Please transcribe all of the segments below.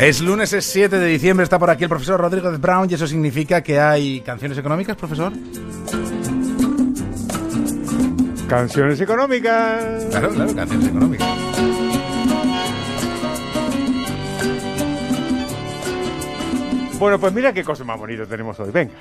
Es lunes, es 7 de diciembre, está por aquí el profesor Rodrigo de Brown y eso significa que hay canciones económicas, profesor. Canciones económicas. Claro, claro, canciones económicas. Bueno, pues mira qué cosa más bonita tenemos hoy. Venga.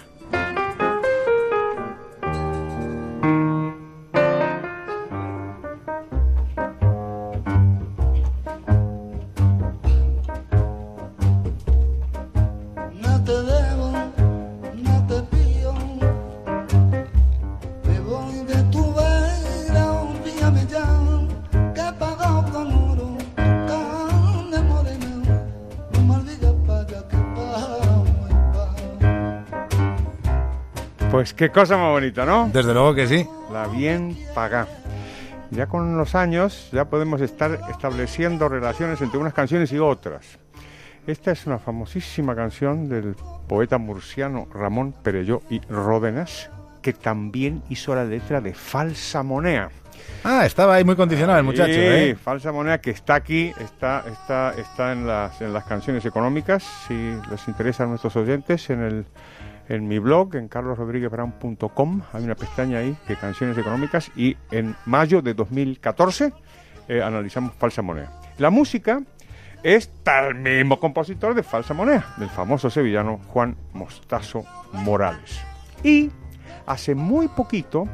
Te debo, no te pido. Me voy de tu vera, olvídame ya. Que he pagado con oro, carne morena. No me olvides para que pago Pues qué cosa más bonita, ¿no? Desde luego que sí. La bien paga. Ya con los años ya podemos estar estableciendo relaciones entre unas canciones y otras. Esta es una famosísima canción del poeta murciano Ramón Perelló y Ródenas, que también hizo la letra de Falsa Moneda. Ah, estaba ahí muy condicionado el muchacho, Sí, ¿eh? Falsa Moneda que está aquí, está, está, está en, las, en las canciones económicas. Si les interesa a nuestros oyentes, en, el, en mi blog, en carlosrodríguezbrown.com, hay una pestaña ahí de canciones económicas y en mayo de 2014 eh, analizamos Falsa Moneda. La música es tal mismo compositor de Falsa Moneda, del famoso sevillano Juan Mostazo Morales. Y hace muy poquito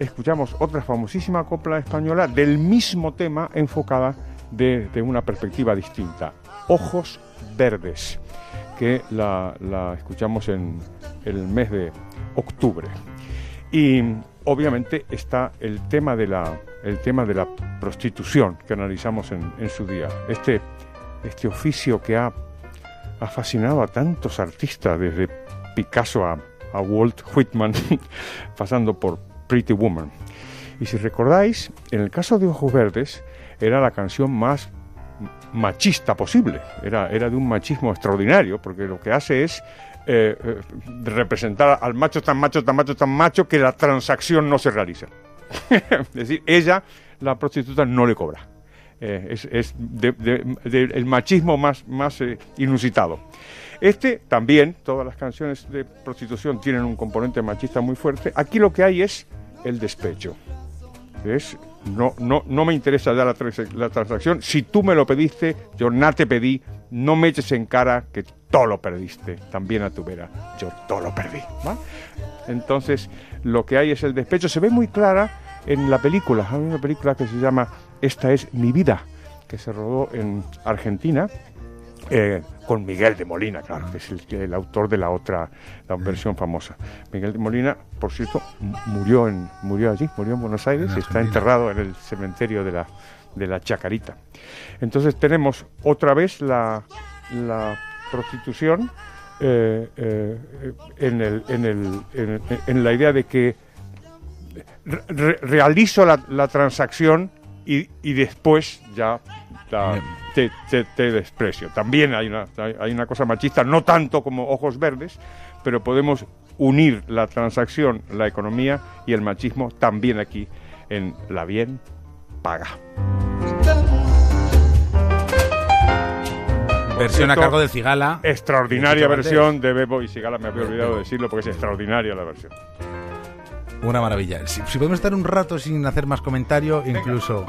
escuchamos otra famosísima copla española del mismo tema enfocada desde una perspectiva distinta, Ojos Verdes, que la, la escuchamos en el mes de octubre. Y obviamente está el tema de la, el tema de la prostitución que analizamos en, en su día. Este, este oficio que ha, ha fascinado a tantos artistas, desde Picasso a, a Walt Whitman, pasando por Pretty Woman. Y si recordáis, en el caso de Ojos Verdes, era la canción más machista posible. Era, era de un machismo extraordinario, porque lo que hace es eh, eh, representar al macho tan macho, tan macho, tan macho, que la transacción no se realiza. es decir, ella, la prostituta, no le cobra. Eh, es es el machismo más, más eh, inusitado. Este también, todas las canciones de prostitución tienen un componente machista muy fuerte. Aquí lo que hay es el despecho. Es, no, no, no me interesa ya la, la transacción. Si tú me lo pediste, yo no te pedí. No me eches en cara que todo lo perdiste. También a tu vera. Yo todo lo perdí. Entonces, lo que hay es el despecho. Se ve muy clara en la película. Hay una película que se llama Esta es mi vida, que se rodó en Argentina. eh, con Miguel de Molina, claro, que es el, autor de la otra la versión famosa. Miguel de Molina, por cierto, mu- murió en murió allí, murió en Buenos Aires, En y está enterrado en el cementerio de la de la Chacarita. Entonces tenemos otra vez la, la prostitución eh, eh, en, el, en, el, en, en la idea de que re- re- realizo la, la transacción y, y después ya la- te, te- te desprecio. También hay una, hay, una cosa machista, no tanto como ojos verdes, pero podemos unir la transacción, la economía y el machismo también aquí en la bien paga. Versión a cargo del Cigala. Extraordinaria versión de Bebo y Sigala, me había olvidado decirlo porque es extraordinaria la versión. Una maravilla. Si, si podemos estar un rato sin hacer más comentario, incluso